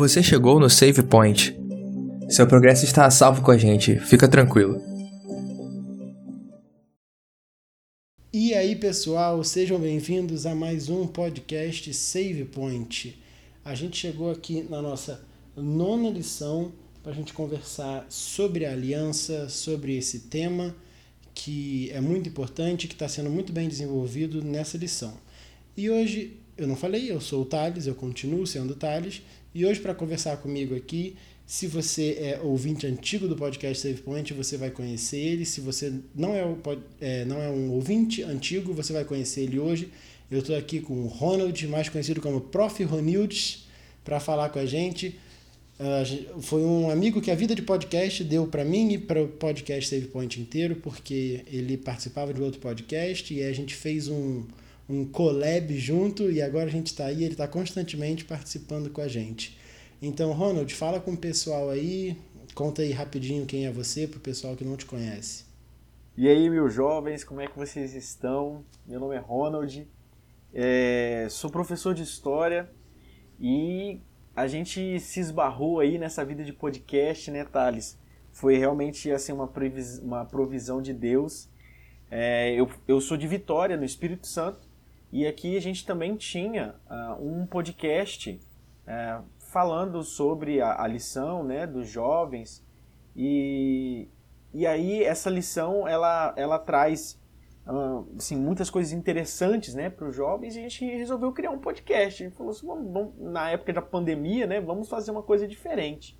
Você chegou no Save Point. Seu progresso está a salvo com a gente, fica tranquilo. E aí, pessoal, sejam bem-vindos a mais um podcast Save Point. A gente chegou aqui na nossa nona lição para a gente conversar sobre a aliança, sobre esse tema que é muito importante, que está sendo muito bem desenvolvido nessa lição. E hoje, eu não falei, eu sou o Thales, eu continuo sendo o Thales, e hoje para conversar comigo aqui, se você é ouvinte antigo do podcast Save Point, você vai conhecer ele. Se você não é, é não é um ouvinte antigo, você vai conhecer ele hoje. Eu estou aqui com o Ronald, mais conhecido como Prof. Ronilds, para falar com a gente Uh, foi um amigo que a vida de podcast deu para mim e para o podcast Save Point inteiro, porque ele participava de outro podcast e a gente fez um, um collab junto e agora a gente está aí, ele está constantemente participando com a gente. Então, Ronald, fala com o pessoal aí, conta aí rapidinho quem é você para o pessoal que não te conhece. E aí, meus jovens, como é que vocês estão? Meu nome é Ronald, é, sou professor de História e a gente se esbarrou aí nessa vida de podcast, né, Thales? Foi realmente assim uma, previs uma provisão de Deus. É, eu, eu sou de Vitória, no Espírito Santo, e aqui a gente também tinha uh, um podcast uh, falando sobre a, a, lição né, dos jovens. E, e aí essa lição ela, ela traz assim, muitas coisas interessantes né, para os jovens e a gente resolveu criar um podcast. A gente falou assim, vamos, vamos, na época da pandemia, né, vamos fazer uma coisa diferente.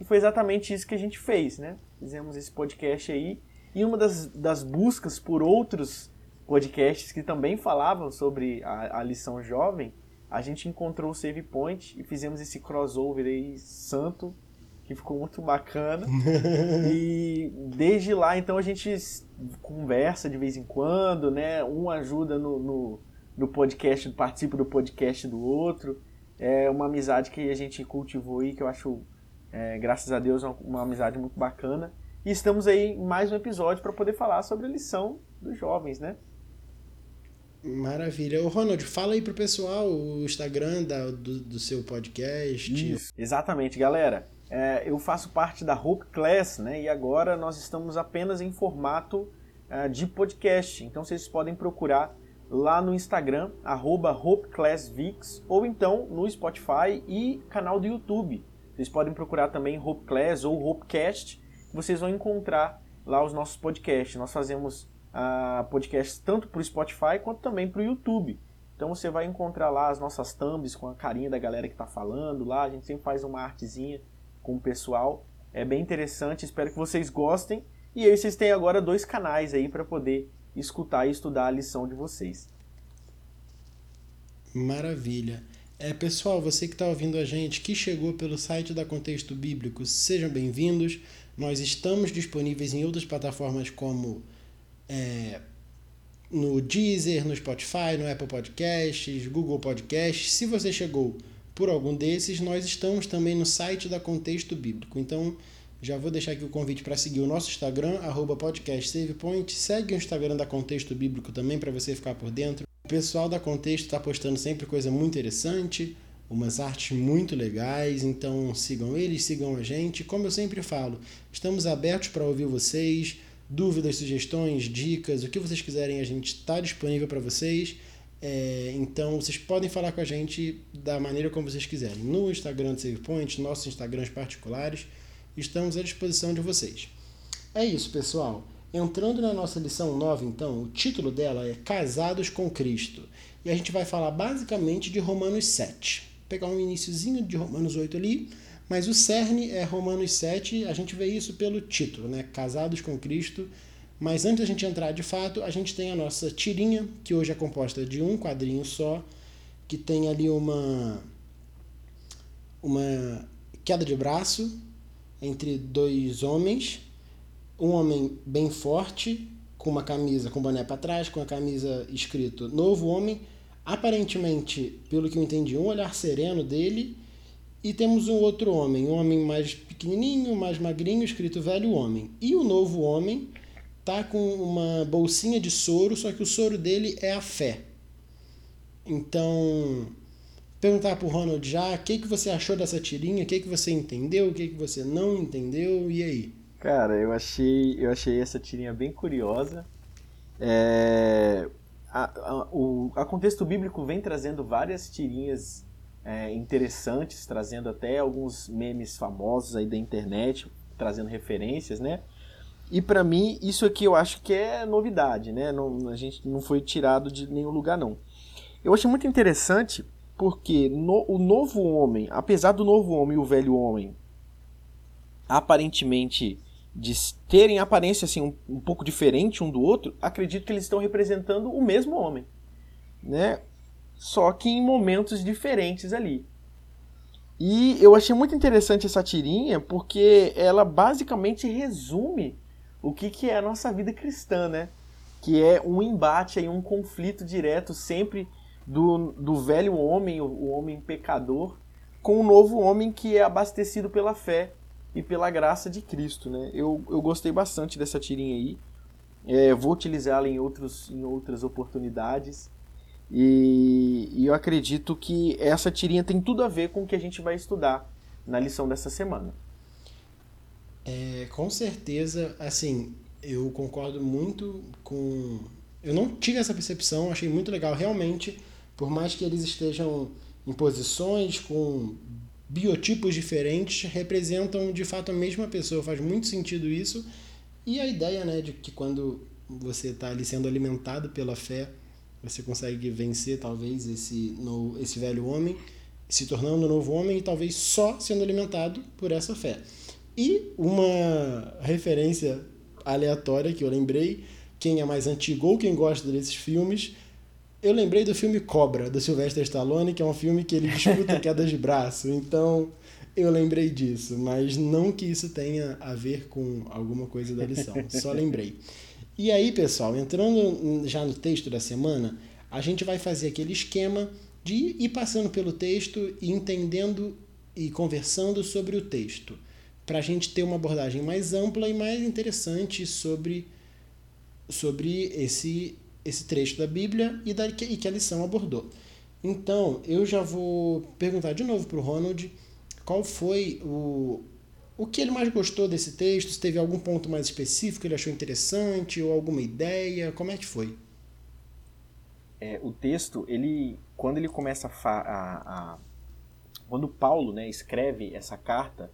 E foi exatamente isso que a gente fez, né? Fizemos esse podcast aí. E uma das, das buscas por outros podcasts que também falavam sobre a, a lição jovem, a gente encontrou o Save Point e fizemos esse crossover aí santo que ficou muito bacana. e desde lá, então, a gente conversa de vez em quando, né? Um ajuda no, no, no podcast, participa do podcast do outro. É uma amizade que a gente cultivou aí, que eu acho, é, graças a Deus, uma, uma amizade muito bacana. E estamos aí em mais um episódio para poder falar sobre a lição dos jovens, né? Maravilha. Ô, Ronald, fala aí pro pessoal o Instagram da, do, do seu podcast. Isso. Exatamente, galera. É, eu faço parte da Hope Class, né? E agora nós estamos apenas em formato uh, de podcast. Então vocês podem procurar lá no Instagram, HopeClassVix, ou então no Spotify e canal do YouTube. Vocês podem procurar também Hope Class ou Hopecast, vocês vão encontrar lá os nossos podcasts. Nós fazemos uh, podcasts tanto para o Spotify quanto também para o YouTube. Então você vai encontrar lá as nossas thumbs com a carinha da galera que está falando lá. A gente sempre faz uma artezinha com o pessoal. É bem interessante, espero que vocês gostem. E aí vocês têm agora dois canais aí para poder escutar e estudar a lição de vocês. Maravilha. É, pessoal, você que está ouvindo a gente, que chegou pelo site da Contexto Bíblico, sejam bem-vindos. Nós estamos disponíveis em outras plataformas como é, no Deezer, no Spotify, no Apple Podcasts, Google Podcasts. Se você chegou por algum desses, nós estamos também no site da Contexto Bíblico. Então, já vou deixar aqui o convite para seguir o nosso Instagram, podcastsavepoint. Segue o Instagram da Contexto Bíblico também para você ficar por dentro. O pessoal da Contexto está postando sempre coisa muito interessante, umas artes muito legais, então sigam eles, sigam a gente. Como eu sempre falo, estamos abertos para ouvir vocês, dúvidas, sugestões, dicas, o que vocês quiserem, a gente está disponível para vocês. É, então vocês podem falar com a gente da maneira como vocês quiserem. No Instagram do SavePoint, nossos Instagrams particulares, estamos à disposição de vocês. É isso, pessoal. Entrando na nossa lição 9, então, o título dela é Casados com Cristo. E a gente vai falar basicamente de Romanos 7. Vou pegar um iníciozinho de Romanos 8 ali, mas o cerne é Romanos 7, a gente vê isso pelo título, né? Casados com Cristo. Mas antes da gente entrar de fato, a gente tem a nossa tirinha, que hoje é composta de um quadrinho só, que tem ali uma uma queda de braço entre dois homens, um homem bem forte, com uma camisa com boné para trás, com a camisa escrito Novo Homem, aparentemente, pelo que eu entendi, um olhar sereno dele, e temos um outro homem, um homem mais pequenininho, mais magrinho, escrito Velho Homem. E o Novo Homem tá com uma bolsinha de soro, só que o soro dele é a fé. Então, perguntar pro Ronald já o que, que você achou dessa tirinha, o que, que você entendeu, o que, que você não entendeu, e aí? Cara, eu achei, eu achei essa tirinha bem curiosa. É, a, a, o a contexto bíblico vem trazendo várias tirinhas é, interessantes, trazendo até alguns memes famosos aí da internet, trazendo referências, né? E para mim, isso aqui eu acho que é novidade, né? Não, a gente não foi tirado de nenhum lugar, não. Eu achei muito interessante porque no, o novo homem, apesar do novo homem e o velho homem aparentemente de terem aparência assim um, um, pouco diferente um do outro, acredito que eles estão representando o mesmo homem, né? Só que em momentos diferentes ali. E eu achei muito interessante essa tirinha porque ela basicamente resume o que, que é a nossa vida cristã, né? Que é um embate aí, um conflito direto sempre do, do velho homem, o, o homem pecador, com o novo homem que é abastecido pela fé e pela graça de Cristo, né? Eu, eu gostei bastante dessa tirinha aí. É, vou utilizá-la em, outros, em outras oportunidades. E, e, eu acredito que essa tirinha tem tudo a ver com o que a gente vai estudar na lição dessa semana. É, com certeza, assim, eu concordo muito com. Eu não tive essa percepção, achei muito legal. Realmente, por mais que eles estejam em posições com biotipos diferentes, representam de fato a mesma pessoa. Faz muito sentido isso. E a ideia, né, de que quando você está ali sendo alimentado pela fé, você consegue vencer talvez esse, no, esse velho homem, se tornando um novo homem e talvez só sendo alimentado por essa fé. E uma referência aleatória que eu lembrei, quem é mais antigo ou quem gosta desses filmes, eu lembrei do filme Cobra, do Sylvester Stallone, que é um filme que ele disputa queda de braço. Então, eu lembrei disso, mas não que isso tenha a ver com alguma coisa da lição, só lembrei. E aí, pessoal, entrando já no texto da semana, a gente vai fazer aquele esquema de ir passando pelo texto e entendendo e conversando sobre o texto para a gente ter uma abordagem mais ampla e mais interessante sobre, sobre esse, esse trecho da Bíblia e, da, e que a lição abordou. Então, eu já vou perguntar de novo para o Ronald qual foi o, o que ele mais gostou desse texto, se teve algum ponto mais específico que ele achou interessante ou alguma ideia, como é que foi? É, o texto, ele, quando ele começa a, a, a quando Paulo né, escreve essa carta,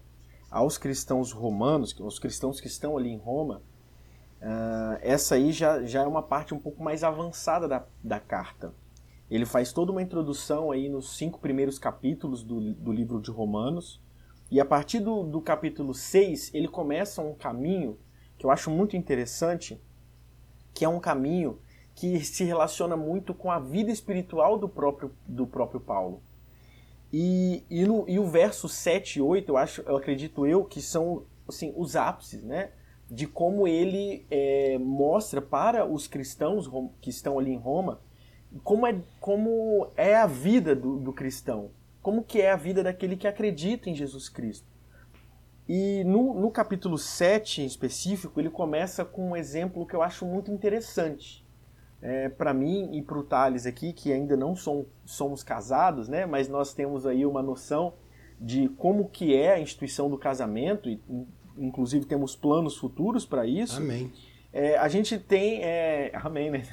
aos cristãos romanos, aos cristãos que estão ali em Roma, uh, essa aí já, já é uma parte um pouco mais avançada da, da carta. Ele faz toda uma introdução aí nos cinco primeiros capítulos do, do livro de Romanos, e a partir do, do capítulo 6, ele começa um caminho que eu acho muito interessante, que é um caminho que se relaciona muito com a vida espiritual do próprio, do próprio Paulo. E, e, no, e o verso 7 e 8, eu acho, eu acredito eu, que são assim, os ápices, né? De como ele é, mostra para os cristãos que estão ali em Roma como é, como é a vida do, do cristão, como que é a vida daquele que acredita em Jesus Cristo. E no, no capítulo 7 em específico, ele começa com um exemplo que eu acho muito interessante é, para mim e para o Thales aqui, que ainda não som, somos casados, né, mas nós temos aí uma noção de como que é a instituição do casamento, e inclusive temos planos futuros para isso. Amém. É, a gente tem. É, amém, né?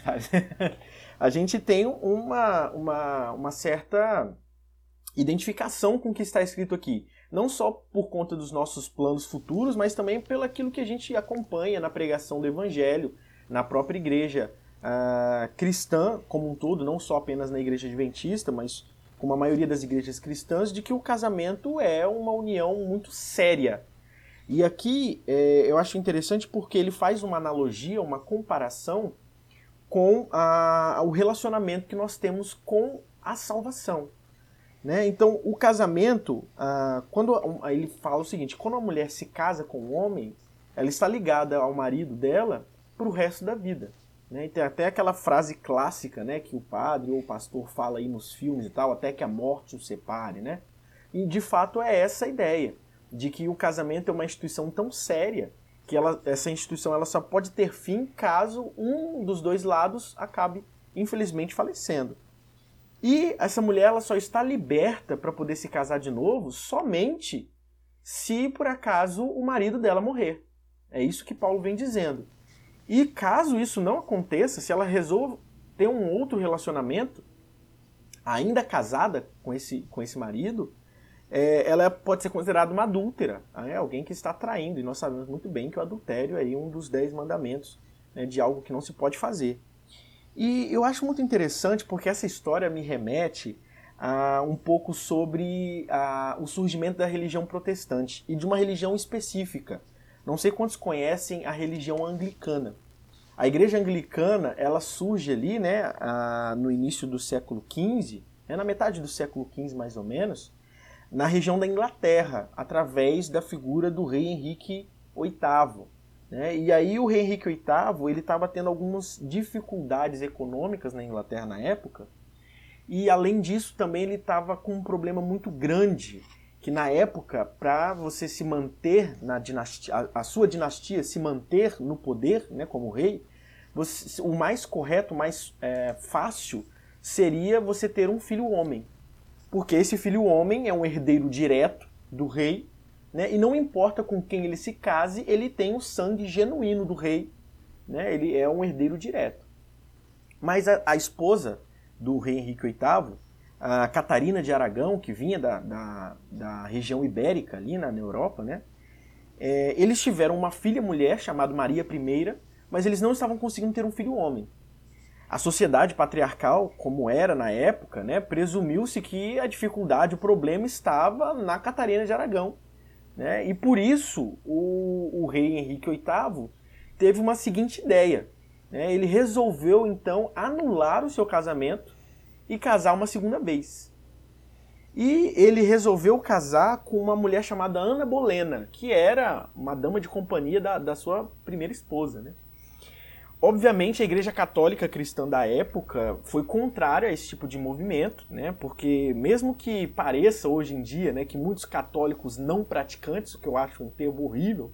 a gente tem uma, uma, uma certa identificação com o que está escrito aqui. Não só por conta dos nossos planos futuros, mas também pelo aquilo que a gente acompanha na pregação do Evangelho, na própria igreja uh, cristã como um todo, não só apenas na igreja adventista, mas como a maioria das igrejas cristãs, de que o casamento é uma união muito séria. E aqui é, eu acho interessante porque ele faz uma analogia, uma comparação com a, o relacionamento que nós temos com a salvação. Né? Então, o casamento, quando ele fala o seguinte: quando a mulher se casa com um homem, ela está ligada ao marido dela para o resto da vida. Né? E tem até aquela frase clássica né, que o padre ou o pastor fala aí nos filmes e tal, até que a morte o separe. Né? E de fato é essa a ideia, de que o casamento é uma instituição tão séria que ela, essa instituição ela só pode ter fim caso um dos dois lados acabe, infelizmente, falecendo. E essa mulher ela só está liberta para poder se casar de novo somente se por acaso o marido dela morrer. É isso que Paulo vem dizendo. E caso isso não aconteça, se ela resolve ter um outro relacionamento, ainda casada com esse, com esse marido, é, ela pode ser considerada uma adúltera, né? alguém que está traindo. E nós sabemos muito bem que o adultério é um dos dez mandamentos né, de algo que não se pode fazer. E eu acho muito interessante porque essa história me remete a um pouco sobre a, o surgimento da religião protestante e de uma religião específica. Não sei quantos conhecem a religião anglicana. A igreja anglicana ela surge ali né, a, no início do século XV, né, na metade do século XV mais ou menos, na região da Inglaterra, através da figura do rei Henrique VIII. Né? E aí o rei Henrique VIII ele estava tendo algumas dificuldades econômicas na Inglaterra na época, e além disso também ele estava com um problema muito grande, que na época, para você se manter na dinastia, a, a, sua dinastia se manter no poder, né, como rei, você, o mais correto, o mais é, fácil seria você ter um filho homem. Porque esse filho homem é um herdeiro direto do rei né? E não importa com quem ele se case, ele tem o sangue genuíno do rei. Né? Ele é um herdeiro direto. Mas a, a esposa do rei Henrique VIII, a Catarina de Aragão, que vinha da, da, da região ibérica ali na, na Europa, né? É, eles tiveram uma filha mulher chamada Maria I, mas eles não estavam conseguindo ter um filho homem. A sociedade patriarcal, como era na época, né, presumiu-se que a dificuldade, o problema estava na Catarina de Aragão, né? E por isso o, o rei Henrique VIII teve uma seguinte ideia. Né? Ele resolveu então anular o seu casamento e casar uma segunda vez. E ele resolveu casar com uma mulher chamada Ana Bolena, que era uma dama de companhia da, da sua primeira esposa. Né? Obviamente, a Igreja Católica Cristã da época foi contrária a esse tipo de movimento, né? Porque mesmo que pareça hoje em dia, né, que muitos católicos não praticantes, o que eu acho um termo horrível,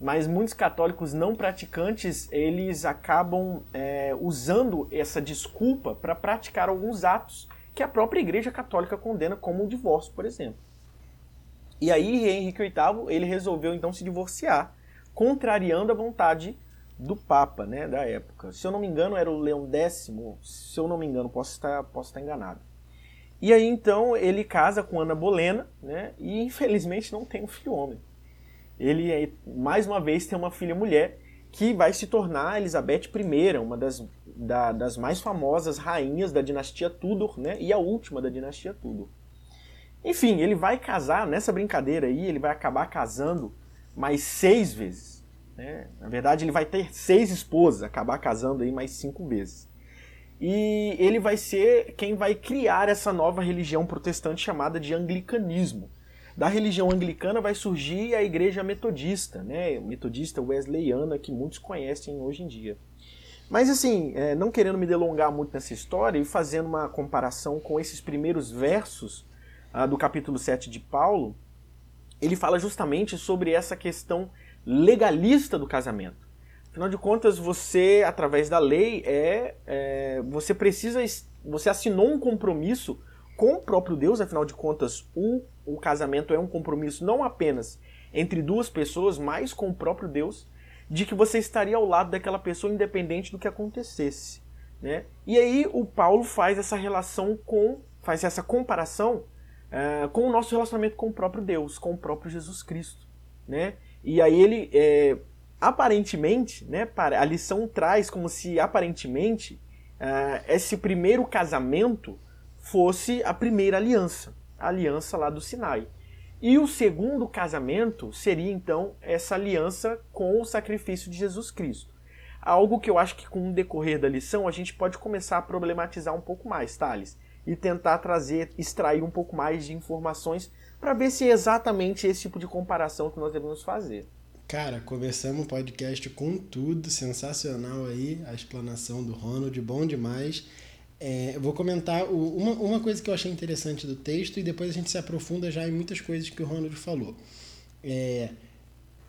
mas muitos católicos não praticantes eles acabam é, usando essa desculpa para praticar alguns atos que a própria Igreja Católica condena, como o divórcio, por exemplo. E aí Henrique VIII ele resolveu então se divorciar, contrariando a vontade do Papa, né, da época. Se eu não me engano, era o Leão X, se eu não me engano, posso estar, posso estar enganado. E aí então ele casa com Ana Bolena, né, e infelizmente não tem um filho homem. Ele mais uma vez tem uma filha mulher que vai se tornar Elizabeth I, uma das, da, das mais famosas rainhas da dinastia Tudor, né, e a última da dinastia Tudor. Enfim, ele vai casar nessa brincadeira aí, ele vai acabar casando mais seis vezes. Né? Na verdade, ele vai ter seis esposas, acabar casando aí mais cinco vezes. E ele vai ser quem vai criar essa nova religião protestante chamada de anglicanismo. Da religião anglicana vai surgir a igreja metodista, né? metodista wesleyana, que muitos conhecem hoje em dia. Mas assim, é, não querendo me delongar muito nessa história e fazendo uma comparação com esses primeiros versos ah, do capítulo 7 de Paulo, ele fala justamente sobre essa questão legalista do casamento. Afinal de contas, você, através da lei, é, é, você precisa. Você assinou um compromisso com o próprio Deus, afinal de contas, o, o casamento é um compromisso não apenas entre duas pessoas, mas com o próprio Deus, de que você estaria ao lado daquela pessoa independente do que acontecesse. Né? E aí o Paulo faz essa relação com, faz essa comparação uh, com o nosso relacionamento com o próprio Deus, com o próprio Jesus Cristo. Né? E aí ele, é, aparentemente, né, a lição traz como se aparentemente uh, esse primeiro casamento fosse a primeira aliança, a aliança lá do Sinai. E o segundo casamento seria então essa aliança com o sacrifício de Jesus Cristo. Algo que eu acho que com o decorrer da lição a gente pode começar a problematizar um pouco mais, Thales, e tentar trazer, extrair um pouco mais de informações para ver se é exatamente esse tipo de comparação que nós devemos fazer. Cara, começamos o podcast com tudo, sensacional aí, a explanação do Ronald, bom demais. É, eu vou comentar o, uma, uma coisa que eu achei interessante do texto e depois a gente se aprofunda já em muitas coisas que o Ronald falou. É,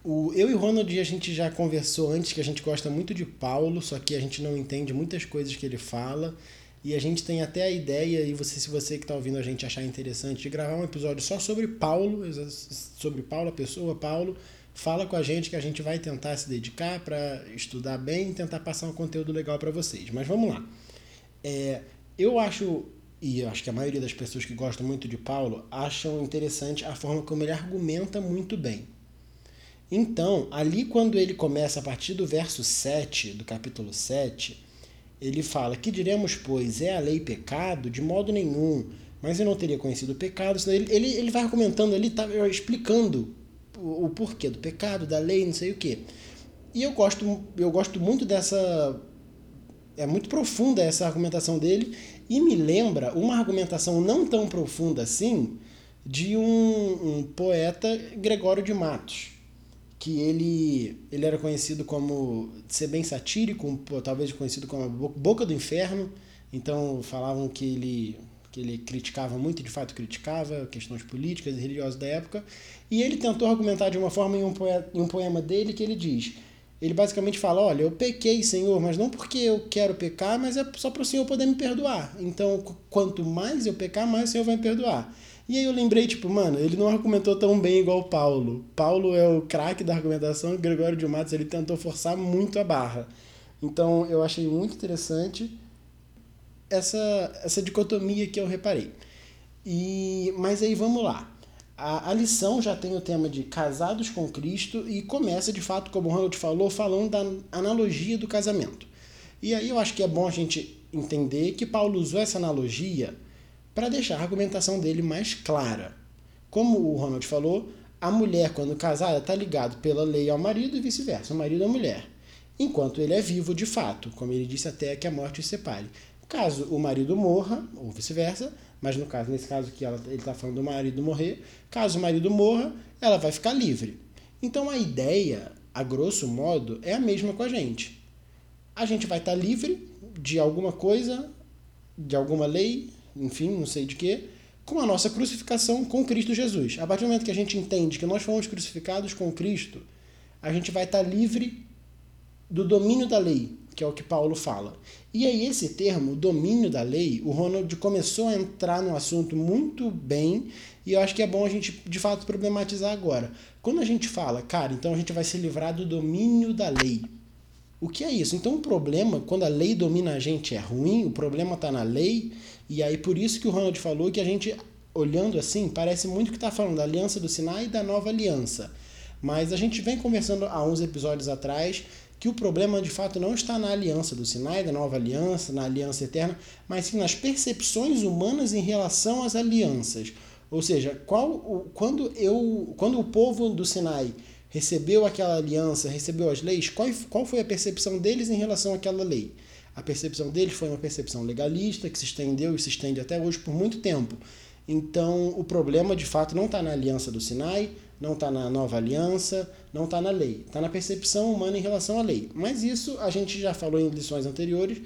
o, eu e o Ronald a gente já conversou antes que a gente gosta muito de Paulo, só que a gente não entende muitas coisas que ele fala. E a gente tem até a ideia, e você, se você que está ouvindo a gente achar interessante, de gravar um episódio só sobre Paulo, sobre Paulo, a pessoa Paulo. Fala com a gente que a gente vai tentar se dedicar para estudar bem e tentar passar um conteúdo legal para vocês. Mas vamos lá. É, eu acho, e acho que a maioria das pessoas que gostam muito de Paulo acham interessante a forma como ele argumenta muito bem. Então, ali quando ele começa a partir do verso 7, do capítulo 7, ele fala: Que diremos, pois, é a lei pecado? De modo nenhum. Mas eu não teria conhecido o pecado. Ele, ele, ele vai argumentando ali, tá explicando o, o porquê do pecado, da lei, não sei o quê. E eu gosto, eu gosto muito dessa. É muito profunda essa argumentação dele e me lembra uma argumentação não tão profunda assim de um, um poeta Gregório de Matos que ele, ele era conhecido como ser bem satírico, talvez conhecido como boca do inferno. Então falavam que ele que ele criticava muito, de fato criticava questões políticas e religiosas da época. E ele tentou argumentar de uma forma em um, poema, em um poema dele que ele diz: ele basicamente fala: Olha, eu pequei, Senhor, mas não porque eu quero pecar, mas é só para o Senhor poder me perdoar. Então, quanto mais eu pecar, mais o Senhor vai me perdoar. E aí eu lembrei, tipo, mano, ele não argumentou tão bem igual o Paulo. Paulo é o craque da argumentação, Gregório de Matos ele tentou forçar muito a barra. Então eu achei muito interessante essa, essa dicotomia que eu reparei. E, mas aí vamos lá. A, a lição já tem o tema de casados com Cristo e começa de fato, como o Ronald falou, falando da analogia do casamento. E aí eu acho que é bom a gente entender que Paulo usou essa analogia para deixar a argumentação dele mais clara. Como o Ronald falou, a mulher, quando casada, está ligada pela lei ao marido e vice-versa, o marido à mulher, enquanto ele é vivo de fato, como ele disse até que a morte os separe. Caso o marido morra, ou vice-versa, mas no caso, nesse caso que ela, ele está falando do marido morrer, caso o marido morra, ela vai ficar livre. Então a ideia, a grosso modo, é a mesma com a gente. A gente vai estar tá livre de alguma coisa, de alguma lei, enfim, não sei de quê, com a nossa crucificação com Cristo Jesus. A partir do momento que a gente entende que nós fomos crucificados com Cristo, a gente vai estar livre do domínio da lei, que é o que Paulo fala. E aí, esse termo, domínio da lei, o Ronald começou a entrar no assunto muito bem, e eu acho que é bom a gente, de fato, problematizar agora. Quando a gente fala, cara, então a gente vai se livrar do domínio da lei. O que é isso? Então, o problema, quando a lei domina a gente, é ruim, o problema está na lei, e aí por isso que o Ronald falou que a gente, olhando assim, parece muito que está falando da aliança do Sinai e da nova aliança. Mas a gente vem conversando há uns episódios atrás que o problema de fato não está na aliança do Sinai, da nova aliança, na aliança eterna, mas sim nas percepções humanas em relação às alianças. Ou seja, qual, quando, eu, quando o povo do Sinai recebeu aquela aliança, recebeu as leis, qual, qual foi a percepção deles em relação àquela lei? A percepção deles foi uma percepção legalista que se estendeu e se estende até hoje por muito tempo. Então, o problema de fato não está na aliança do Sinai, não está na nova aliança, não está na lei. Está na percepção humana em relação à lei. Mas isso a gente já falou em lições anteriores.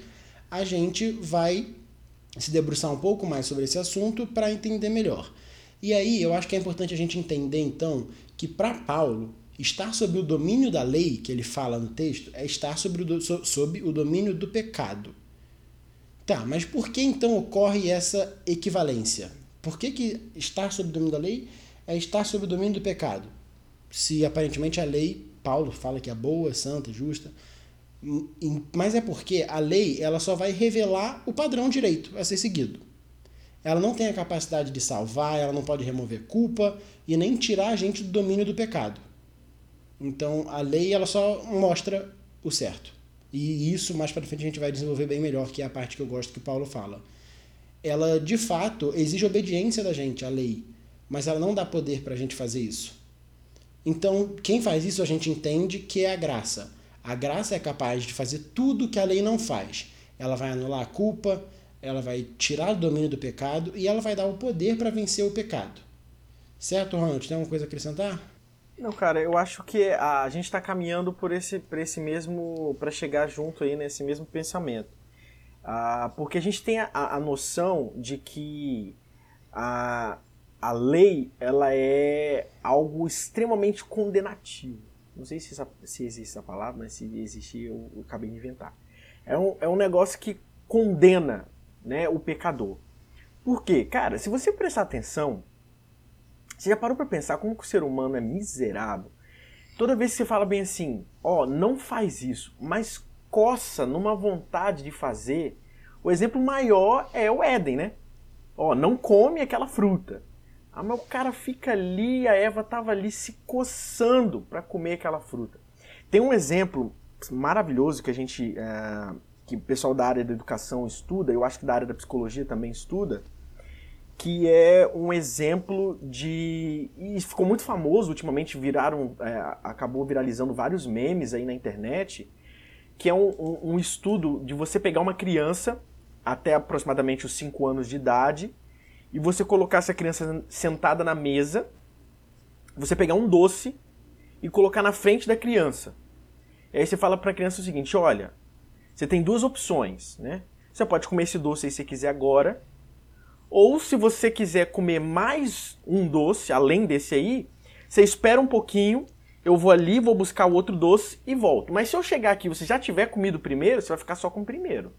A gente vai se debruçar um pouco mais sobre esse assunto para entender melhor. E aí eu acho que é importante a gente entender então que para Paulo Estar sob o domínio da lei, que ele fala no texto, é estar sobre o, so, sob o domínio do pecado. Tá, mas por que então ocorre essa equivalência? Por que, que estar sob o domínio da lei é estar sob o domínio do pecado? Se aparentemente a lei, Paulo fala que é boa, santa, justa, mas é porque a lei ela só vai revelar o padrão direito a ser seguido. Ela não tem a capacidade de salvar, ela não pode remover culpa e nem tirar a gente do domínio do pecado. Então a lei ela só mostra o certo. E isso mais para frente a gente vai desenvolver bem melhor, que é a parte que eu gosto que Paulo fala. Ela de fato exige obediência da gente à lei, mas ela não dá poder para a gente fazer isso. Então, quem faz isso a gente entende que é a graça. A graça é capaz de fazer tudo que a lei não faz. Ela vai anular a culpa, ela vai tirar o domínio do pecado e ela vai dar o poder para vencer o pecado. Certo, Ronald? Tem alguma coisa a acrescentar? Não, cara, eu acho que a gente está caminhando por esse, por esse mesmo. para chegar junto aí nesse mesmo pensamento. Ah, porque a gente tem a, a noção de que a, a lei ela é algo extremamente condenativo. Não sei se, essa, se existe essa palavra, mas se existir eu, eu acabei de inventar. É um, é um negócio que condena né, o pecador. Por quê? Cara, se você prestar atenção, você já parou para pensar como que o ser humano é miserável? Toda vez que você fala bem assim, ó, oh, não faz isso, mas coça numa vontade de fazer, o exemplo maior é o Éden, né? Ó, oh, não come aquela fruta. Ah, mas o cara fica ali, a Eva tava ali se coçando para comer aquela fruta. Tem um exemplo maravilhoso que a gente, é, que o pessoal da área da educação estuda, eu acho que da área da psicologia também estuda, que é um exemplo de. E ficou muito famoso, ultimamente viraram. É, acabou viralizando vários memes aí na internet, que é um, um, um, estudo de você pegar uma criança até aproximadamente os 5 anos de idade e você colocar essa criança sentada na mesa, você pegar um doce e colocar na frente da criança. E aí você fala para a criança o seguinte: olha, você tem duas opções, né? Você pode comer esse doce aí se quiser agora, ou se você quiser comer mais um doce, além desse aí, você espera um pouquinho, eu vou ali, vou buscar o outro doce e volto. Mas se eu chegar aqui e você já tiver comido o primeiro, você vai ficar só com o primeiro.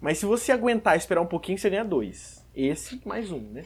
Mas se você aguentar esperar um pouquinho, você ganha dois. Esse mais um, né?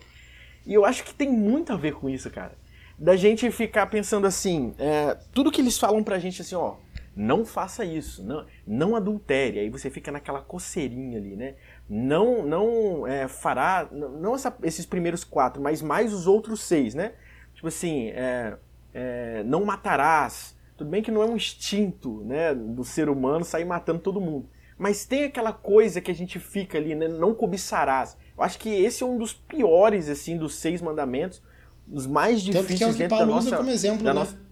E eu acho que tem muito a ver com isso, cara. Da gente ficar pensando assim, é, tudo que eles falam pra gente assim, ó, não faça isso, não, não adultere. Aí você fica naquela coceirinha ali, né? não não é, fará, não essa, esses primeiros quatro, mas mais os outros seis, né? Tipo assim, é, é, não matarás. Tudo bem que não é um instinto né, do ser humano sair matando todo mundo. Mas tem aquela coisa que a gente fica ali, né? Não cobiçarás. Eu acho que esse é um dos piores, assim, dos seis mandamentos. Os mais difíceis Tanto que é o que dentro Paulo da nossa... como exemplo, da né? nossa...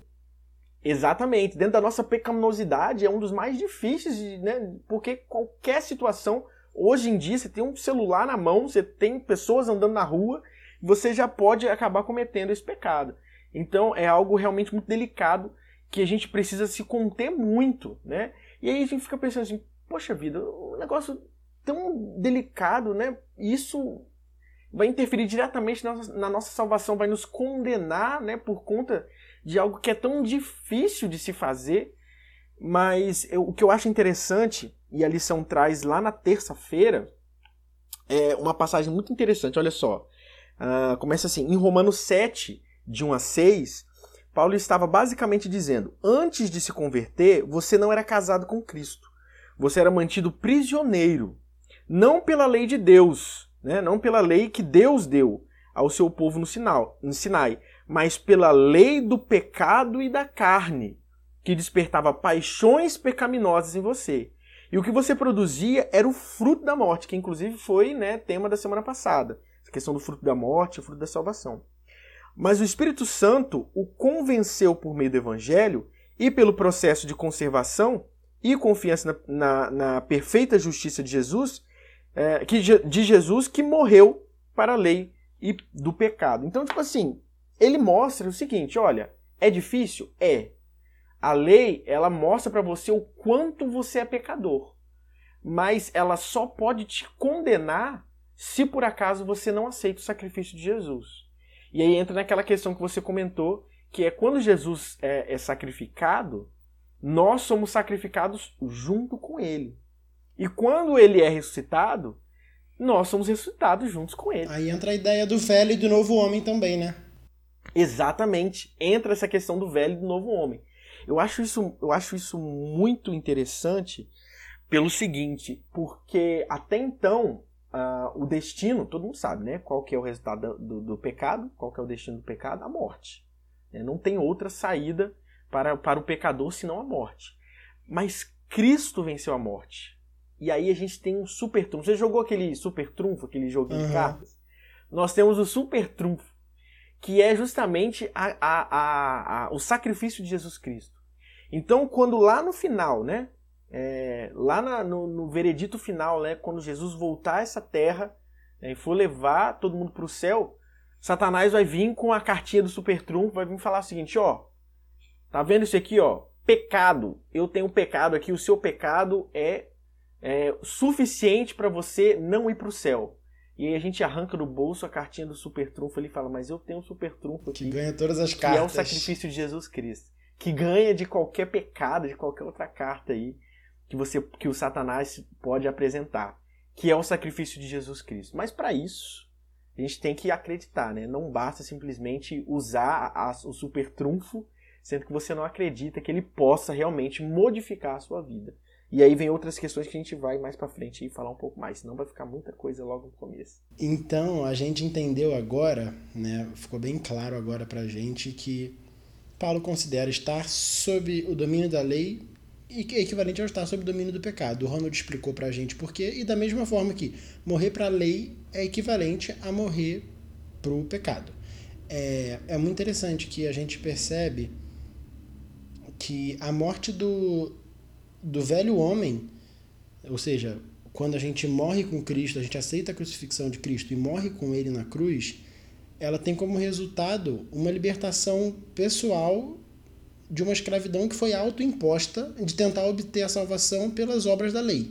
Exatamente. Dentro da nossa pecaminosidade é um dos mais difíceis, né? Porque qualquer situação Hoje em dia, você tem um celular na mão, você tem pessoas andando na rua, você já pode acabar cometendo esse pecado. Então, é algo realmente muito delicado que a gente precisa se conter muito, né? E aí a gente fica pensando assim, poxa vida, um negócio tão delicado, né? Isso vai interferir diretamente na, na nossa salvação, vai nos condenar, né? Por conta de algo que é tão difícil de se fazer. Mas eu, o que eu acho interessante e a lição traz lá na terça-feira é uma passagem muito interessante. Olha só. Uh, começa assim: em Romanos 7, de 1 a 6, Paulo estava basicamente dizendo: antes de se converter, você não era casado com Cristo. Você era mantido prisioneiro, não pela lei de Deus, né? não pela lei que Deus deu ao seu povo no, no Sinai, mas pela lei do pecado e da carne, que despertava paixões pecaminosas em você. E o que você produzia era o fruto da morte, que inclusive foi né, tema da semana passada. A questão do fruto da morte, o fruto da salvação. Mas o Espírito Santo o convenceu por meio do Evangelho e pelo processo de conservação e confiança na, na, na perfeita justiça de Jesus, é, que, de Jesus que morreu para a lei e do pecado. Então, tipo assim, ele mostra o seguinte: olha, é difícil? É. A lei, ela mostra para você o quanto você é pecador. Mas ela só pode te condenar se por acaso você não aceita o sacrifício de Jesus. E aí entra naquela questão que você comentou, que é quando Jesus é, é sacrificado, nós somos sacrificados junto com ele. E quando ele é ressuscitado, nós somos ressuscitados juntos com ele. Aí entra a ideia do velho e do novo homem também, né? Exatamente. Entra essa questão do velho e do novo homem. Eu acho isso, eu acho isso muito interessante pelo seguinte, porque até então uh, o destino, todo mundo sabe, né? Qual que é o resultado do, do pecado? Qual que é o destino do pecado? A morte. Né? Não tem outra saída para, para o pecador senão a morte. Mas Cristo venceu a morte. E aí a gente tem um super trunfo. Você jogou aquele super trunfo, aquele joguinho uhum. de cartas? Nós temos o super trunfo, que é justamente a, a, a, o sacrifício de Jesus Cristo. Então, quando lá no final, né, é, lá na, no, no, veredito final, né, quando Jesus voltar a essa terra né, e for levar todo mundo para o céu, Satanás vai vir com a cartinha do super trunfo, vai vir falar o seguinte, ó, tá vendo isso aqui, ó, pecado, eu tenho pecado aqui, o seu pecado é, é suficiente para você não ir para o céu. E aí a gente arranca do bolso a cartinha do super trunfo, ele fala, mas eu tenho um super trunfo aqui. Que ganha todas as cartas. Que é o sacrifício de Jesus Cristo que ganha de qualquer pecado, de qualquer outra carta aí que você que o Satanás pode apresentar, que é o sacrifício de Jesus Cristo. Mas para isso, a gente tem que acreditar, né? Não basta simplesmente usar a, o super trunfo, sendo que você não acredita que ele possa realmente modificar a sua vida. E aí vem outras questões que a gente vai mais para frente e falar um pouco mais, senão vai ficar muita coisa logo no começo. Então, a gente entendeu agora, né, ficou bem claro agora pra gente que Paulo considera estar sob o domínio da lei e é equivalente ao estar sob o domínio do pecado. O Ronald explicou pra gente por quê, e da mesma forma que morrer para a lei é equivalente a morrer pro pecado. É, é muito interessante que a gente percebe que a morte do, do velho homem, ou seja, quando a gente morre com Cristo, a gente aceita a crucifixão de Cristo e morre com ele na cruz, ela tem como resultado uma libertação pessoal de uma escravidão que foi autoimposta de tentar obter a salvação pelas obras da lei.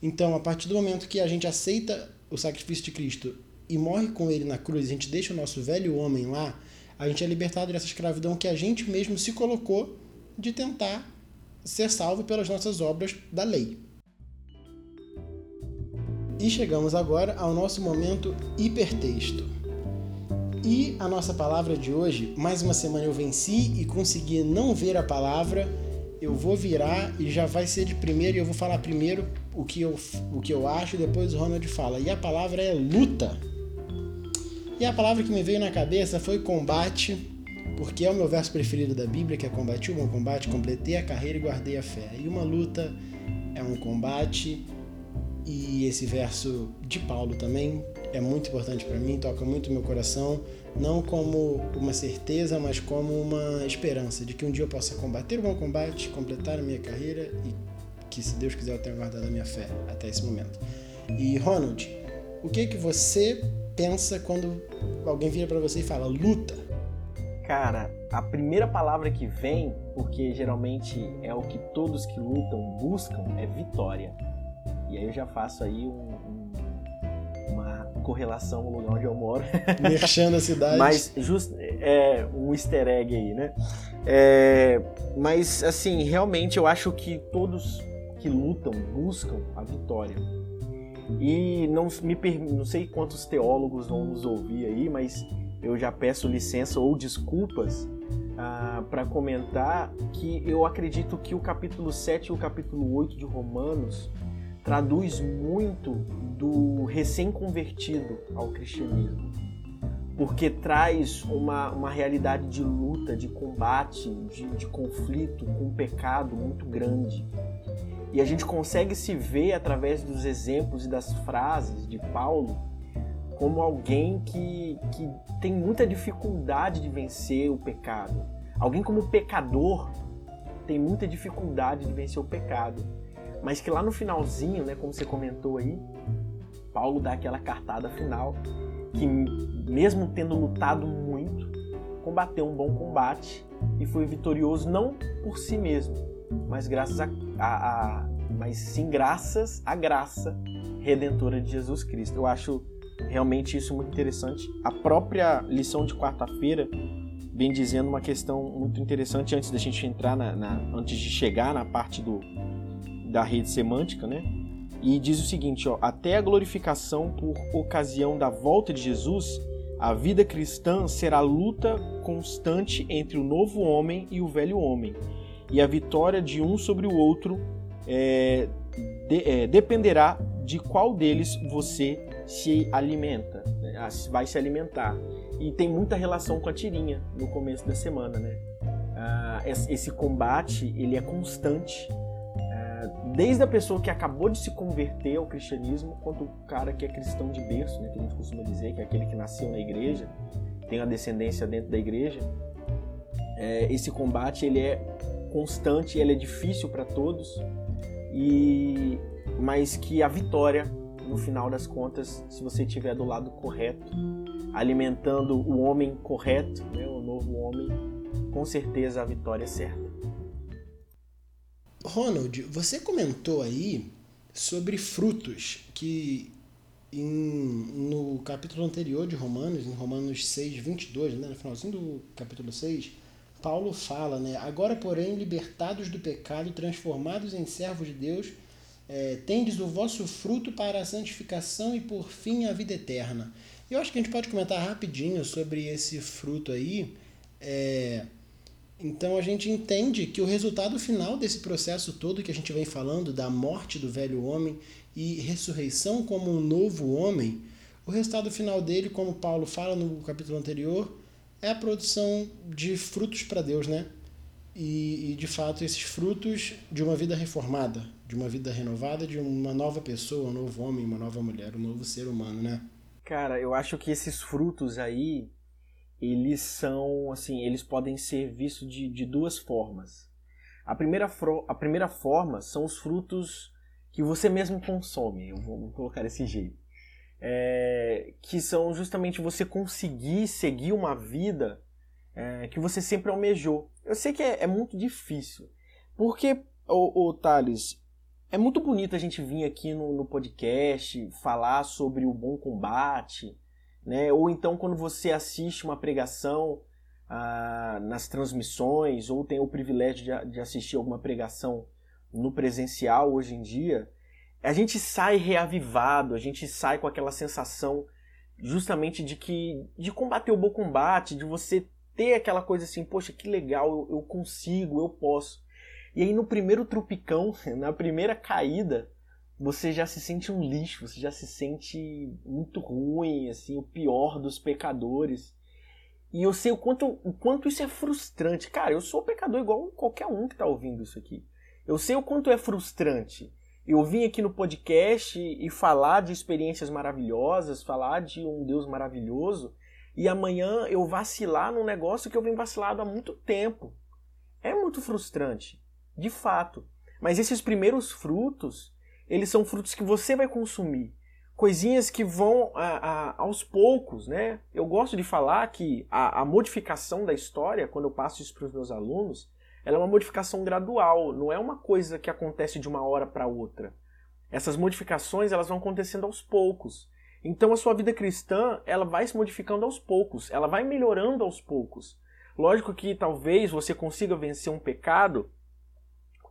Então, a partir do momento que a gente aceita o sacrifício de Cristo e morre com ele na cruz, a gente deixa o nosso velho homem lá, a gente é libertado dessa escravidão que a gente mesmo se colocou de tentar ser salvo pelas nossas obras da lei. E chegamos agora ao nosso momento hipertexto. E a nossa palavra de hoje, mais uma semana eu venci e consegui não ver a palavra. Eu vou virar e já vai ser de primeiro e eu vou falar primeiro o que eu, o que eu acho depois o Ronald fala. E a palavra é luta. E a palavra que me veio na cabeça foi combate porque é o meu verso preferido da Bíblia, que é combati o bom combate, completei a carreira e guardei a fé. E uma luta é um combate, e esse verso de Paulo também é muito importante para mim, toca muito meu coração, não como uma certeza, mas como uma esperança de que um dia eu possa combater o bom combate, completar a minha carreira e que, se Deus quiser, eu tenha guardado a minha fé até esse momento. E Ronald, o que que você pensa quando alguém vira para você e fala luta? Cara, a primeira palavra que vem, porque geralmente é o que todos que lutam buscam, é vitória. E aí eu já faço aí um, um, uma correlação no lugar onde eu moro. Merchando a cidade. Mas just, é um easter egg aí, né? É, mas assim, realmente eu acho que todos que lutam buscam a vitória. E não me não sei quantos teólogos vão nos ouvir aí, mas eu já peço licença ou desculpas ah, para comentar que eu acredito que o capítulo 7 e o capítulo 8 de Romanos traduz muito do recém-convertido ao cristianismo. Porque traz uma, uma realidade de luta, de combate, de, de conflito com um pecado muito grande. E a gente consegue se ver através dos exemplos e das frases de Paulo como alguém que, que tem muita dificuldade de vencer o pecado. Alguém como pecador tem muita dificuldade de vencer o pecado. Mas que lá no finalzinho, né, como você comentou aí, Paulo dá aquela cartada final que mesmo tendo lutado muito, combateu um bom combate e foi vitorioso não por si mesmo, mas graças a, a, a mas sim graças à graça redentora de Jesus Cristo. Eu acho realmente isso é muito interessante. A própria lição de quarta-feira vem dizendo uma questão muito interessante antes da gente entrar na, na, antes de chegar na parte do, da rede semântica, né? E diz o seguinte, ó, até a glorificação por ocasião da volta de Jesus, a vida cristã será luta constante entre o novo homem e o velho homem, e a vitória de um sobre o outro é, de, é, dependerá de qual deles você se alimenta, né? Ah, vai se alimentar. E tem muita relação com a tirinha no começo da semana, né? Ah, esse combate, ele é constante, ah, desde a pessoa que acabou de se converter ao cristianismo, quanto o cara que é cristão de berço, né? Que a gente costuma dizer, que é aquele que nasceu na igreja, tem a descendência dentro da igreja. É, esse combate, ele é constante, ele é difícil para todos, e mas que a vitória no final das contas, se você estiver do lado correto, alimentando o homem correto, né, o novo homem, com certeza a vitória é certa. Ronald, você comentou aí sobre frutos que em, no capítulo anterior de Romanos, em Romanos 6, 22, né, no finalzinho do capítulo 6, Paulo fala, né? Agora, porém, libertados do pecado, transformados em servos de Deus, é, tendes o vosso fruto para a santificação e por fim a vida eterna. Eu acho que a gente pode comentar rapidinho sobre esse fruto aí. É, então a gente entende que o resultado final desse processo todo que a gente vem falando, da morte do velho homem e ressurreição como um novo homem, o resultado final dele, como Paulo fala no capítulo anterior, é a produção de frutos para Deus, né? E, e, de fato esses frutos de uma vida reformada, de uma vida renovada, de uma nova pessoa, um novo homem, uma nova mulher, um novo ser humano, né? Cara, eu acho que esses frutos aí, eles são, assim, eles podem ser vistos de, de duas formas. A primeira, a primeira forma são os frutos que você mesmo consome, eu vou colocar desse jeito. É, que são justamente você conseguir seguir uma vida é, que você sempre almejou. Eu sei que é, é muito difícil, porque, o, o Thales, é muito bonito a gente vir aqui no, no podcast falar sobre o bom combate, né? ou então quando você assiste uma pregação ah, nas transmissões, ou tem o privilégio de, de assistir alguma pregação no presencial hoje em dia, a gente sai reavivado, a gente sai com aquela sensação justamente de que de combater o bom combate, de você ter aquela coisa assim, poxa, que legal, eu, eu consigo, eu posso. E aí no primeiro trupicão, na primeira caída, você já se sente um lixo, você já se sente muito ruim, assim, o pior dos pecadores. E eu sei o quanto, o quanto isso é frustrante. Cara, eu sou pecador igual qualquer um que está ouvindo isso aqui. Eu sei o quanto é frustrante. Eu vim aqui no podcast e falar de experiências maravilhosas, falar de um Deus maravilhoso, e amanhã eu vacilar num negócio que eu venho vacilado há muito tempo. É muito frustrante, de fato. Mas esses primeiros frutos, eles são frutos que você vai consumir. Coisinhas que vão a, a, aos poucos, né? Eu gosto de falar que a, a modificação da história, quando eu passo isso para os meus alunos, ela é uma modificação gradual, não é uma coisa que acontece de uma hora para outra. Essas modificações elas vão acontecendo aos poucos. Então a sua vida cristã, ela vai se modificando aos poucos, ela vai melhorando aos poucos. Lógico que talvez você consiga vencer um pecado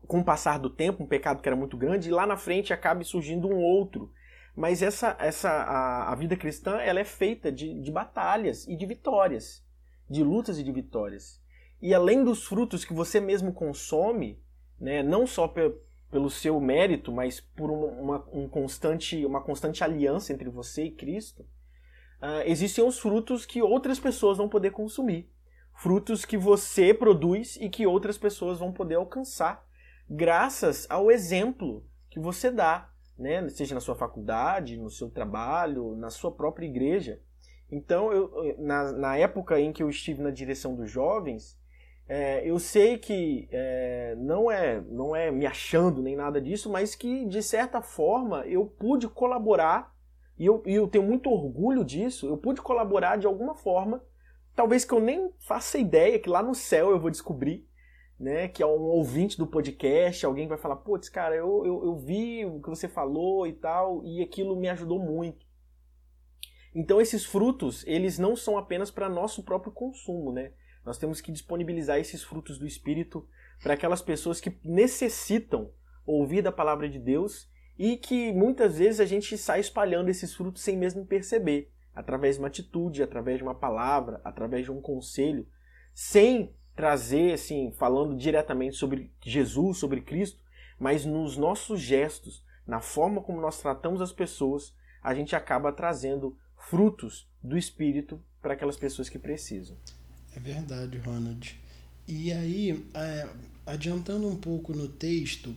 com o passar do tempo, um pecado que era muito grande, e lá na frente acabe surgindo um outro. Mas essa, essa a, a vida cristã ela é feita de, de batalhas e de vitórias, de lutas e de vitórias. E além dos frutos que você mesmo consome, né, não só pelo seu mérito, mas por uma, um constante, uma constante aliança entre você e Cristo, uh, existem os frutos que outras pessoas vão poder consumir. Frutos que você produz e que outras pessoas vão poder alcançar, graças ao exemplo que você dá, né? seja na sua faculdade, no seu trabalho, na sua própria igreja. Então, eu, na, na época em que eu estive na direção dos jovens, é, eu sei que é, não, é, não é me achando nem nada disso, mas que de certa forma eu pude colaborar, e eu, e eu tenho muito orgulho disso, eu pude colaborar de alguma forma, talvez que eu nem faça ideia, que lá no céu eu vou descobrir, né, que é um ouvinte do podcast, alguém vai falar, putz, cara, eu, eu, eu vi o que você falou e tal, e aquilo me ajudou muito. Então esses frutos, eles não são apenas para nosso próprio consumo, né? Nós temos que disponibilizar esses frutos do Espírito para aquelas pessoas que necessitam ouvir da palavra de Deus e que muitas vezes a gente sai espalhando esses frutos sem mesmo perceber, através de uma atitude, através de uma palavra, através de um conselho, sem trazer, assim, falando diretamente sobre Jesus, sobre Cristo, mas nos nossos gestos, na forma como nós tratamos as pessoas, a gente acaba trazendo frutos do Espírito para aquelas pessoas que precisam. É verdade, Ronald. E aí, é, adiantando um pouco no texto,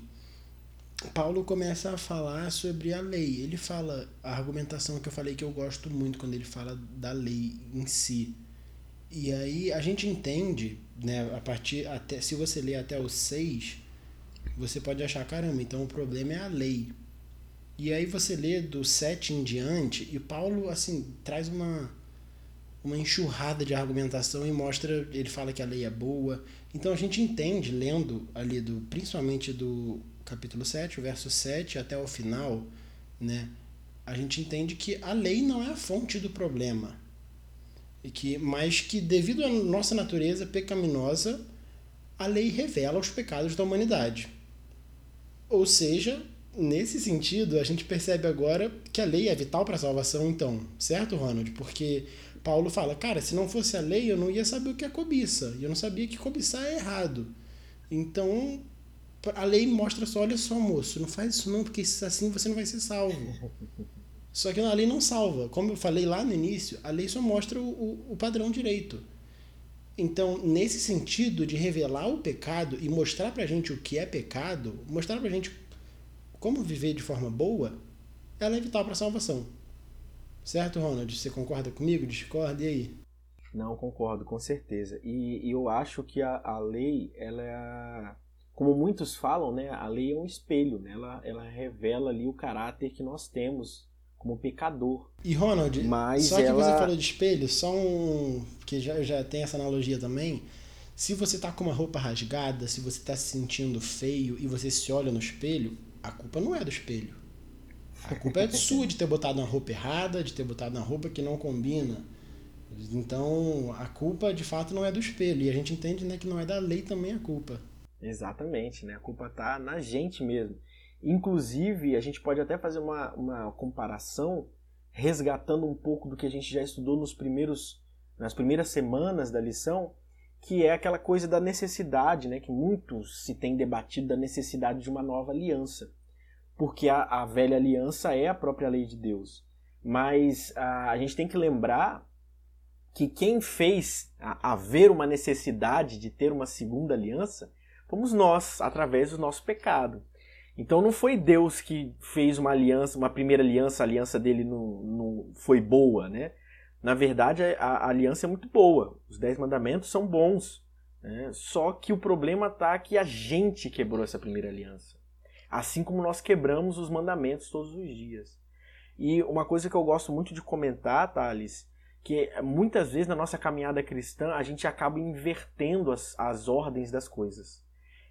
Paulo começa a falar sobre a lei. Ele fala a argumentação que eu falei que eu gosto muito quando ele fala da lei em si. E aí a gente entende, né, a partir até se você ler até o 6, você pode achar caramba, então o problema é a lei. E aí você lê do 7 em diante e Paulo assim traz uma uma enxurrada de argumentação e mostra, ele fala que a lei é boa. Então a gente entende, lendo ali, do, principalmente do capítulo 7, o verso 7 até o final, né? A gente entende que a lei não é a fonte do problema. E que, mas que devido à nossa natureza pecaminosa, a lei revela os pecados da humanidade. Ou seja, nesse sentido, a gente percebe agora que a lei é vital para a salvação, então, certo, Ronald? Porque Paulo fala, cara, se não fosse a lei, eu não ia saber o que é cobiça. E eu não sabia que cobiçar é errado. Então, a lei mostra só, olha só, moço, não faz isso não, porque assim você não vai ser salvo. Só que a lei não salva. Como eu falei lá no início, a lei só mostra o, o, padrão direito. Então, nesse sentido de revelar o pecado e mostrar pra gente o que é pecado, mostrar pra gente como viver de forma boa, ela é vital para salvação. Certo, Ronald? Você concorda comigo? Discorda? E aí? Não, concordo, com certeza. E, e eu acho que a, a lei, ela é. Como muitos falam, né? A lei é um espelho, né? Ela, ela revela ali o caráter que nós temos como pecador. E Ronald, Mas só que ela... você falou de espelho, só um. que já, já tem essa analogia também. Se você tá com uma roupa rasgada, se você tá se sentindo feio e você se olha no espelho, a culpa não é do espelho. A culpa é sua de ter botado uma roupa errada, de ter botado uma roupa que não combina. Então, a culpa de fato não é do espelho. E a gente entende né, que não é da lei também a culpa. Exatamente, né? A culpa tá na gente mesmo. Inclusive, a gente pode até fazer uma, uma comparação resgatando um pouco do que a gente já estudou nos primeiros, nas primeiras semanas da lição, que é aquela coisa da necessidade, né, que muito se tem debatido da necessidade de uma nova aliança, porque a, a velha aliança é a própria lei de Deus. Mas a, a gente tem que lembrar que quem fez haver uma necessidade de ter uma segunda aliança fomos nós, através do nosso pecado. Então não foi Deus que fez uma aliança, uma primeira aliança, a aliança dele não, não foi boa, né? Na verdade, a, a aliança é muito boa. Os dez mandamentos são bons. Né? Só que o problema está que a gente quebrou essa primeira aliança. Assim como nós quebramos os mandamentos todos os dias. E uma coisa que eu gosto muito de comentar, Thales, que muitas vezes na nossa caminhada cristã a gente acaba invertendo as, as ordens das coisas.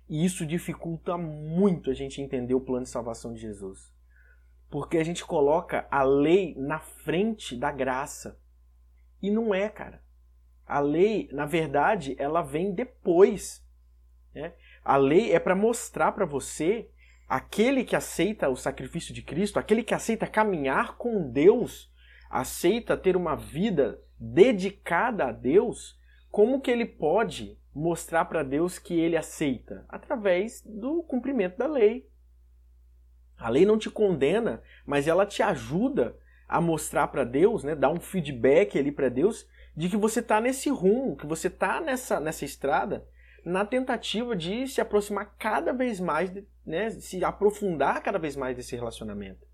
E isso dificulta muito a gente entender o plano de salvação de Jesus. Porque a gente coloca a lei na frente da graça. E não é, cara. A lei, na verdade, ela vem depois. Né? A lei é para mostrar para você aquele que aceita o sacrifício de Cristo, aquele que aceita caminhar com Deus, aceita ter uma vida dedicada a Deus, como que ele pode mostrar para Deus que ele aceita? Através do cumprimento da lei. A lei não te condena, mas ela te ajuda a mostrar para Deus, né, dar um feedback ali para Deus de que você está nesse rumo, que você está nessa, nessa estrada, na tentativa de se aproximar cada vez mais, né, se aprofundar cada vez mais desse relacionamento.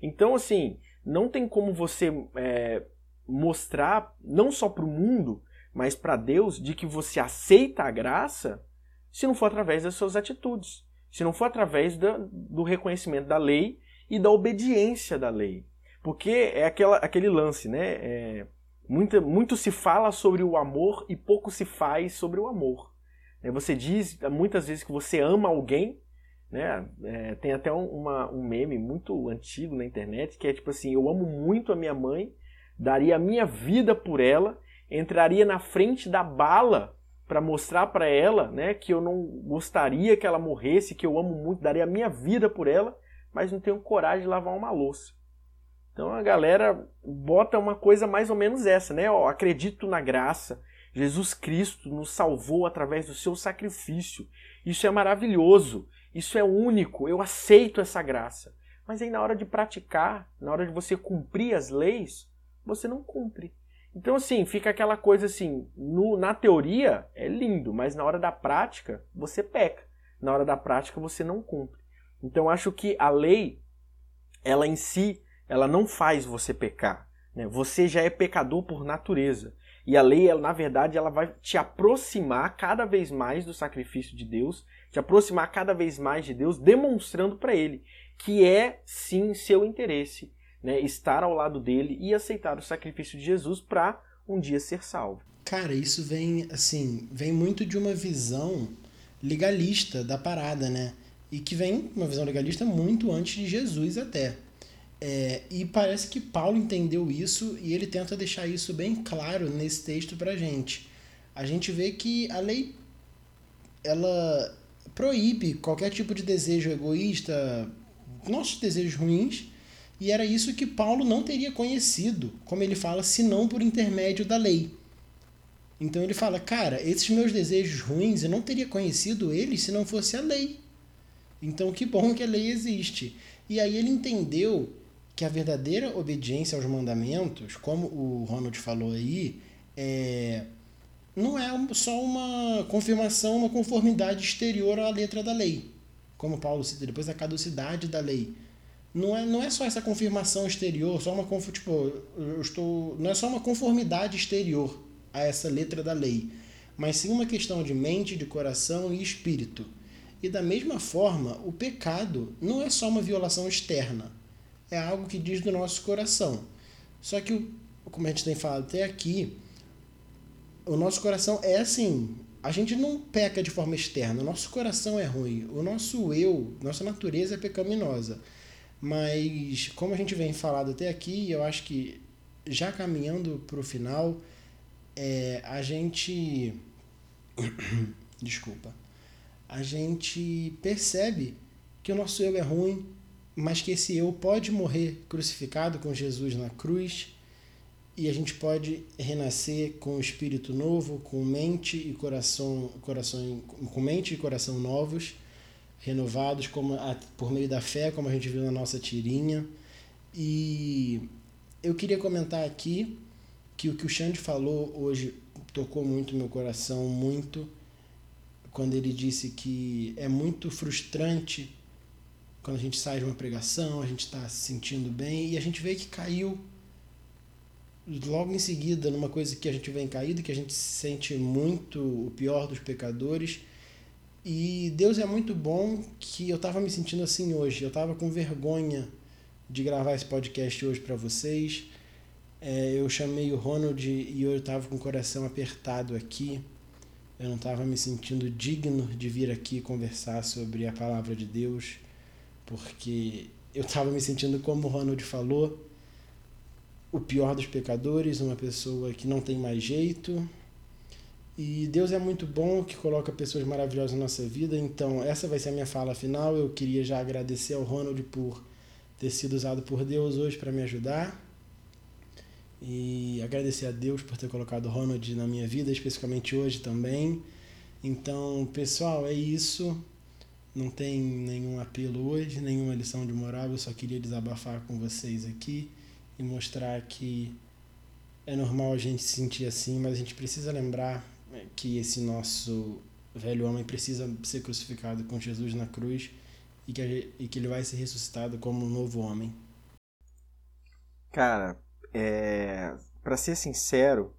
Então, assim, não tem como você é, mostrar, não só para o mundo, mas para Deus, de que você aceita a graça, se não for através das suas atitudes, se não for através do reconhecimento da lei e da obediência da lei. Porque é aquela, aquele lance, né? É, muito, se fala sobre o amor e pouco se faz sobre o amor. É, você diz muitas vezes que você ama alguém, né? É, tem até um, uma, um meme muito antigo na internet que é tipo assim: eu amo muito a minha mãe, daria a minha vida por ela, entraria na frente da bala para mostrar para ela, né, que eu não gostaria que ela morresse, que eu amo muito, daria a minha vida por ela, mas não tenho coragem de lavar uma louça. Então a galera bota uma coisa mais ou menos essa, né? Ó, acredito na graça. Jesus Cristo nos salvou através do seu sacrifício. Isso é maravilhoso. Isso é único. Eu aceito essa graça. Mas aí na hora de praticar, na hora de você cumprir as leis, você não cumpre. Então, assim, fica aquela coisa assim: no, na teoria é lindo, mas na hora da prática você peca. Na hora da prática você não cumpre. Então, acho que a lei, ela em si, ela não faz você pecar. Né? Você já é pecador por natureza. E a lei, ela, na verdade, ela vai te aproximar cada vez mais do sacrifício de Deus, te aproximar cada vez mais de Deus, demonstrando para Ele que é sim seu interesse né, estar ao lado dele e aceitar o sacrifício de Jesus para um dia ser salvo. Cara, isso vem assim, vem muito de uma visão legalista da parada, né? E que vem uma visão legalista muito antes de Jesus até. É, e parece que Paulo entendeu isso e ele tenta deixar isso bem claro nesse texto pra gente. A gente vê que a lei ela proíbe qualquer tipo de desejo egoísta, nossos desejos ruins, e era isso que Paulo não teria conhecido, como ele fala, senão por intermédio da lei. Então ele fala, cara, esses meus desejos ruins, eu não teria conhecido eles se não fosse a lei. Então que bom que a lei existe. E aí ele entendeu que a verdadeira obediência aos mandamentos, como o Ronald falou aí, é, não é só uma confirmação, uma conformidade exterior à letra da lei, como Paulo cita depois da caducidade da lei. Não é, não é só essa confirmação exterior, só uma tipo, eu estou, não é só uma conformidade exterior a essa letra da lei, mas sim uma questão de mente, de coração e espírito. E da mesma forma, o pecado não é só uma violação externa, é algo que diz do nosso coração. Só que, como a gente tem falado até aqui, o nosso coração é assim. A gente não peca de forma externa, o nosso coração é ruim, o nosso eu, nossa natureza é pecaminosa. Mas, como a gente vem falado até aqui, eu acho que já caminhando para o final, é, a gente. Desculpa. A gente percebe que o nosso eu é ruim, mas que esse eu pode morrer crucificado com Jesus na cruz e a gente pode renascer com um espírito novo, com mente e coração, coração com mente e coração novos, renovados como a, por meio da fé, como a gente viu na nossa tirinha. E eu queria comentar aqui que o que o Xande falou hoje tocou muito meu coração, muito, quando ele disse que é muito frustrante quando a gente sai de uma pregação, a gente está se sentindo bem e a gente vê que caiu logo em seguida numa coisa que a gente vem caído, que a gente se sente muito o pior dos pecadores. E Deus é muito bom que eu estava me sentindo assim hoje. Eu estava com vergonha de gravar esse podcast hoje para vocês. É, eu chamei o Ronald e eu estava com o coração apertado aqui. Eu não estava me sentindo digno de vir aqui conversar sobre a palavra de Deus, porque eu estava me sentindo como o Ronald falou, o pior dos pecadores, uma pessoa que não tem mais jeito. E Deus é muito bom que coloca pessoas maravilhosas na nossa vida. Então, essa vai ser a minha fala final. Eu queria já agradecer ao Ronald por ter sido usado por Deus hoje para me ajudar. E agradecer a Deus por ter colocado o Ronald na minha vida, especificamente hoje também. Então, pessoal, é isso. Não tem nenhum apelo hoje, nenhuma lição de moral. Eu só queria desabafar com vocês aqui e mostrar que é normal a gente se sentir assim, mas a gente precisa lembrar que esse nosso velho homem precisa ser crucificado com Jesus na cruz e que, e que ele vai ser ressuscitado como um novo homem. Cara, é, para ser sincero,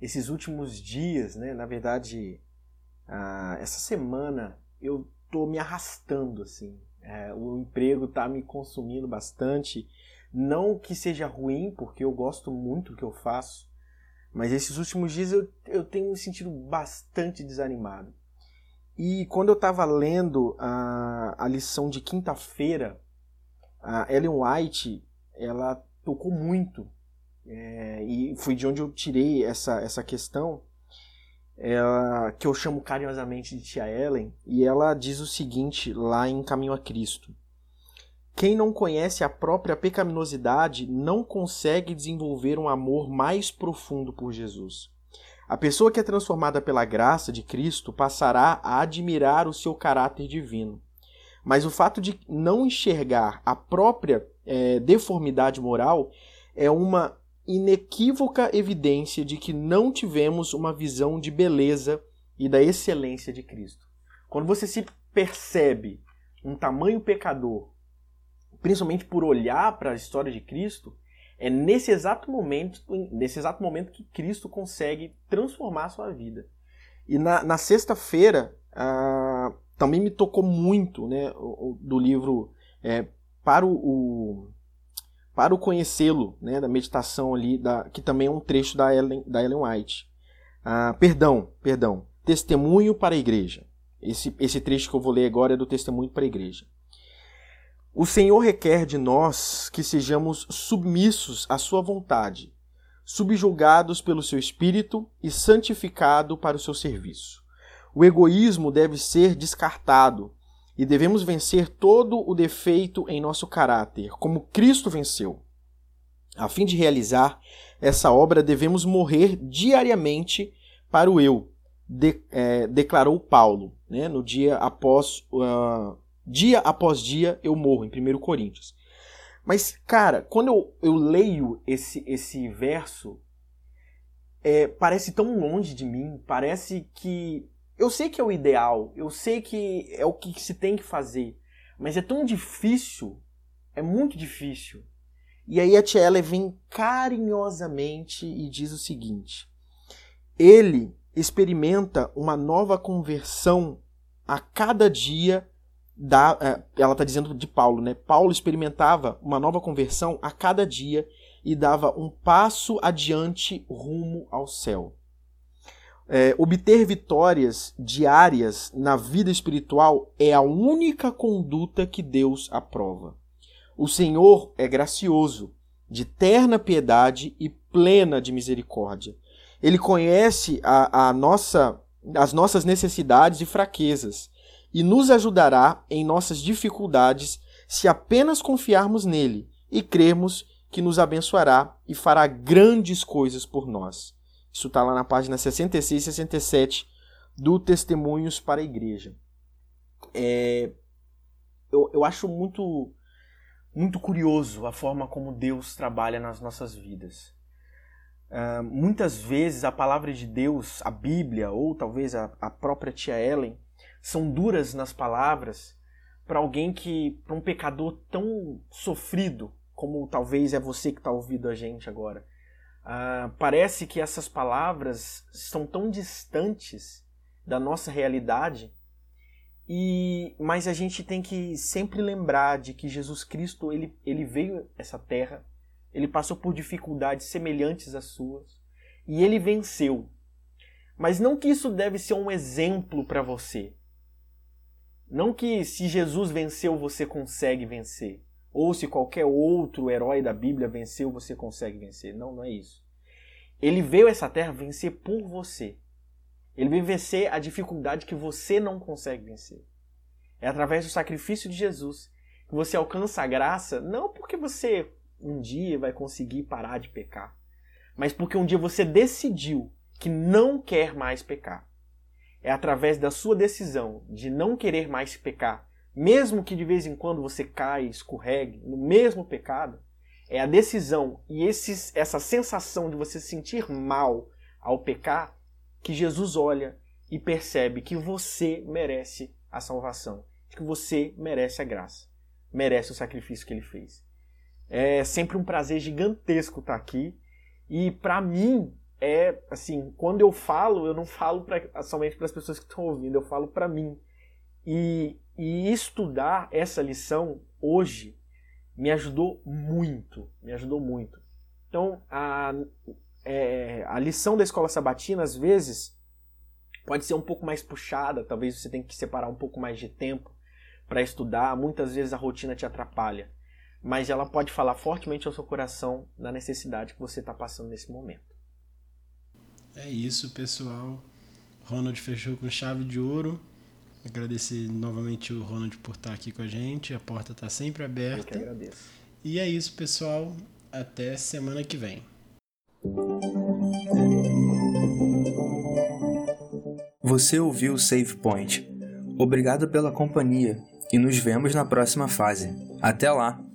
esses últimos dias, né, na verdade, ah, essa semana eu tô me arrastando assim. É, o emprego tá me consumindo bastante não que seja ruim, porque eu gosto muito do que eu faço, mas esses últimos dias eu, eu tenho me sentido bastante desanimado. E quando eu estava lendo a, a lição de quinta-feira, a Ellen White, ela tocou muito, é, e foi de onde eu tirei essa, essa questão, ela, que eu chamo carinhosamente de Tia Ellen, e ela diz o seguinte lá em Caminho a Cristo. Quem não conhece a própria pecaminosidade não consegue desenvolver um amor mais profundo por Jesus. A pessoa que é transformada pela graça de Cristo passará a admirar o seu caráter divino. Mas o fato de não enxergar a própria é, deformidade moral é uma inequívoca evidência de que não tivemos uma visão de beleza e da excelência de Cristo. Quando você se percebe um tamanho pecador principalmente por olhar para a história de Cristo, é nesse exato momento, nesse exato momento que Cristo consegue transformar a sua vida. E na, na sexta-feira ah, também me tocou muito, né, do livro é, para o, o para o conhecê-lo, né, da meditação ali, da, que também é um trecho da Ellen, da Ellen White. Ah, perdão, perdão. Testemunho para a igreja. Esse, esse trecho que eu vou ler agora é do testemunho para a igreja. O Senhor requer de nós que sejamos submissos à Sua vontade, subjugados pelo Seu Espírito e santificado para o seu serviço. O egoísmo deve ser descartado, e devemos vencer todo o defeito em nosso caráter, como Cristo venceu. A fim de realizar essa obra, devemos morrer diariamente para o eu, de, é, declarou Paulo, né, no dia após uh, dia após dia eu morro, em 1 Coríntios. Mas, cara, quando eu, eu leio esse, esse verso, é, parece tão longe de mim, parece que. Eu sei que é o ideal, eu sei que é o que se tem que fazer, mas é tão difícil, é muito difícil. E aí a tia Ellen vem carinhosamente e diz o seguinte: ele experimenta uma nova conversão a cada dia é, ela está dizendo de Paulo, né? Paulo experimentava uma nova conversão a cada dia e dava um passo adiante rumo ao céu. É, obter vitórias diárias na vida espiritual é a única conduta que Deus aprova. O Senhor é gracioso, de terna piedade e plena de misericórdia. Ele conhece a, a nossa, as nossas necessidades e fraquezas e nos ajudará em nossas dificuldades se apenas confiarmos nele e crermos que nos abençoará e fará grandes coisas por nós. Isso está lá na página 66 e 67 do Testemunhos para a Igreja. É, eu, eu acho muito, muito curioso a forma como Deus trabalha nas nossas vidas. Uh, muitas vezes a palavra de Deus, a Bíblia, ou talvez a, a própria tia Ellen, são duras nas palavras para alguém que, para um pecador tão sofrido como talvez é você que está ouvindo a gente agora. Uh, parece que essas palavras estão tão distantes da nossa realidade e mas a gente tem que sempre lembrar de que Jesus Cristo ele, ele veio essa terra ele passou por dificuldades semelhantes às suas e ele venceu mas não que isso deve ser um exemplo para você não que se Jesus venceu, você consegue vencer. Ou se qualquer outro herói da Bíblia venceu, você consegue vencer. Não, não é isso. Ele veio essa terra vencer por você. Ele veio vencer a dificuldade que você não consegue vencer. É através do sacrifício de Jesus que você alcança a graça, não porque você um dia vai conseguir parar de pecar, mas porque um dia você decidiu que não quer mais pecar é através da sua decisão de não querer mais pecar, mesmo que de vez em quando você caia, escorregue no mesmo pecado, é a decisão e esses, essa sensação de você se sentir mal ao pecar que Jesus olha e percebe que você merece a salvação, que você merece a graça, merece o sacrifício que ele fez. É sempre um prazer gigantesco estar aqui e para mim é assim, quando eu falo, eu não falo pra, somente para as pessoas que estão ouvindo, eu falo para mim. E, e estudar essa lição hoje me ajudou muito, me ajudou muito. Então, a, é, a lição da escola sabatina, às vezes, pode ser um pouco mais puxada, talvez você tenha que separar um pouco mais de tempo para estudar, muitas vezes a rotina te atrapalha, mas ela pode falar fortemente ao seu coração na necessidade que você está passando nesse momento. É isso, pessoal. Ronald fechou com chave de ouro. Agradecer novamente o Ronald por estar aqui com a gente. A porta está sempre aberta. Eu que agradeço. E é isso, pessoal. Até semana que vem. Você ouviu o Save Point. Obrigado pela companhia e nos vemos na próxima fase. Até lá!